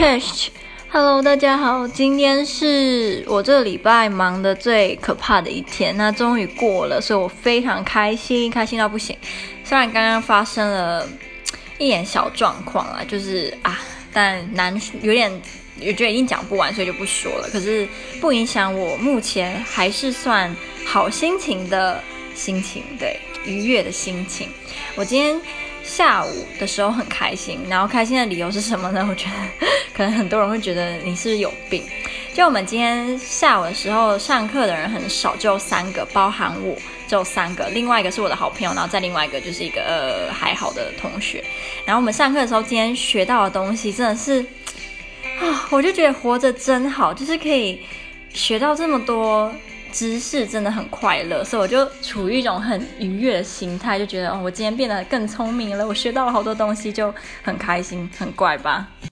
Cash，Hello，大家好，今天是我这个礼拜忙得最可怕的一天，那终于过了，所以我非常开心，开心到不行。虽然刚刚发生了一点小状况啊，就是啊，但难有点，我觉得已经讲不完，所以就不说了。可是不影响我目前还是算好心情的心情，对，愉悦的心情。我今天。下午的时候很开心，然后开心的理由是什么呢？我觉得可能很多人会觉得你是不是有病。就我们今天下午的时候上课的人很少，只有三个，包含我只有三个，另外一个是我的好朋友，然后再另外一个就是一个呃还好的同学。然后我们上课的时候，今天学到的东西真的是啊，我就觉得活着真好，就是可以学到这么多。知识真的很快乐，所以我就处于一种很愉悦的心态，就觉得哦，我今天变得更聪明了，我学到了好多东西，就很开心，很怪吧。